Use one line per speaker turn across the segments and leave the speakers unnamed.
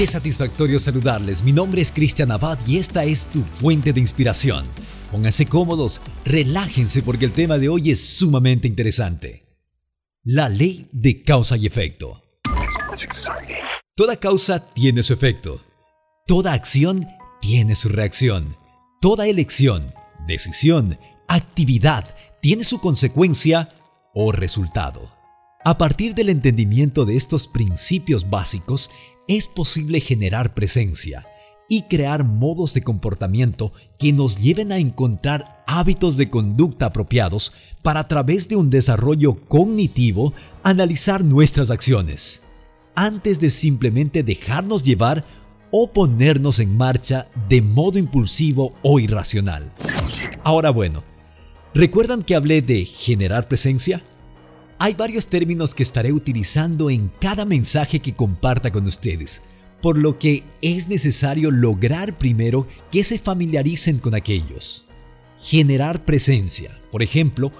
Qué satisfactorio saludarles. Mi nombre es Cristian Abad y esta es tu fuente de inspiración. Pónganse cómodos, relájense porque el tema de hoy es sumamente interesante. La ley de causa y efecto. Toda causa tiene su efecto. Toda acción tiene su reacción. Toda elección, decisión, actividad tiene su consecuencia o resultado. A partir del entendimiento de estos principios básicos, es posible generar presencia y crear modos de comportamiento que nos lleven a encontrar hábitos de conducta apropiados para a través de un desarrollo cognitivo analizar nuestras acciones, antes de simplemente dejarnos llevar o ponernos en marcha de modo impulsivo o irracional. Ahora bueno, ¿recuerdan que hablé de generar presencia? Hay varios términos que estaré utilizando en cada mensaje que comparta con ustedes, por lo que es necesario lograr primero que se familiaricen con aquellos. Generar presencia, por ejemplo,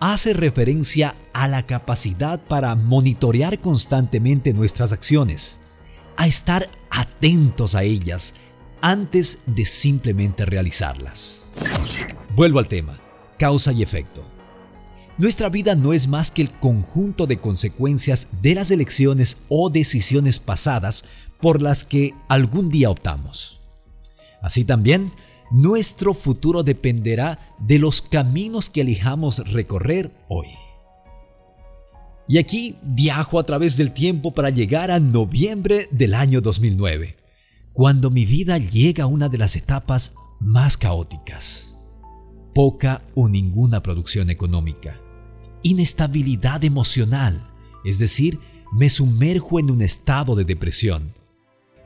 hace referencia a la capacidad para monitorear constantemente nuestras acciones, a estar atentos a ellas antes de simplemente realizarlas. Vuelvo al tema, causa y efecto. Nuestra vida no es más que el conjunto de consecuencias de las elecciones o decisiones pasadas por las que algún día optamos. Así también, nuestro futuro dependerá de los caminos que elijamos recorrer hoy. Y aquí viajo a través del tiempo para llegar a noviembre del año 2009, cuando mi vida llega a una de las etapas más caóticas. Poca o ninguna producción económica inestabilidad emocional, es decir, me sumerjo en un estado de depresión.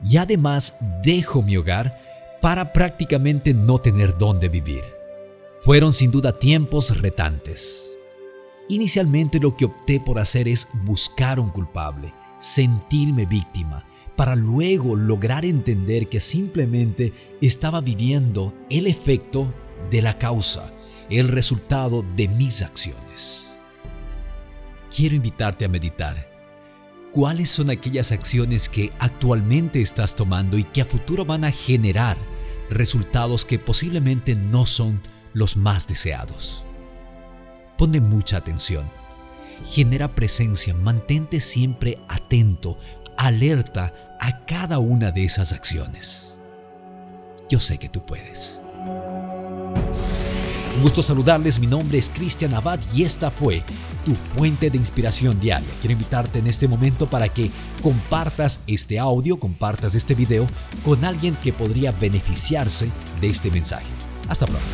Y además dejo mi hogar para prácticamente no tener dónde vivir. Fueron sin duda tiempos retantes. Inicialmente lo que opté por hacer es buscar un culpable, sentirme víctima, para luego lograr entender que simplemente estaba viviendo el efecto de la causa, el resultado de mis acciones quiero invitarte a meditar. ¿Cuáles son aquellas acciones que actualmente estás tomando y que a futuro van a generar resultados que posiblemente no son los más deseados? Pone mucha atención. Genera presencia, mantente siempre atento, alerta a cada una de esas acciones. Yo sé que tú puedes. Gusto saludarles, mi nombre es Cristian Abad y esta fue tu fuente de inspiración diaria. Quiero invitarte en este momento para que compartas este audio, compartas este video con alguien que podría beneficiarse de este mensaje. Hasta pronto.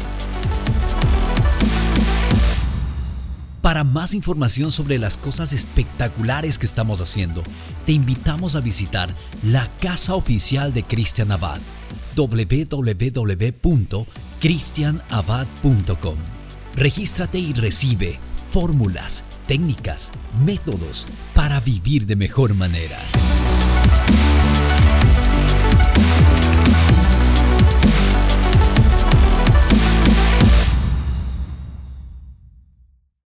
Para más información sobre las cosas espectaculares que estamos haciendo, te invitamos a visitar la casa oficial de Cristian Abad cristianabad.com. Regístrate y recibe fórmulas, técnicas, métodos para vivir de mejor manera.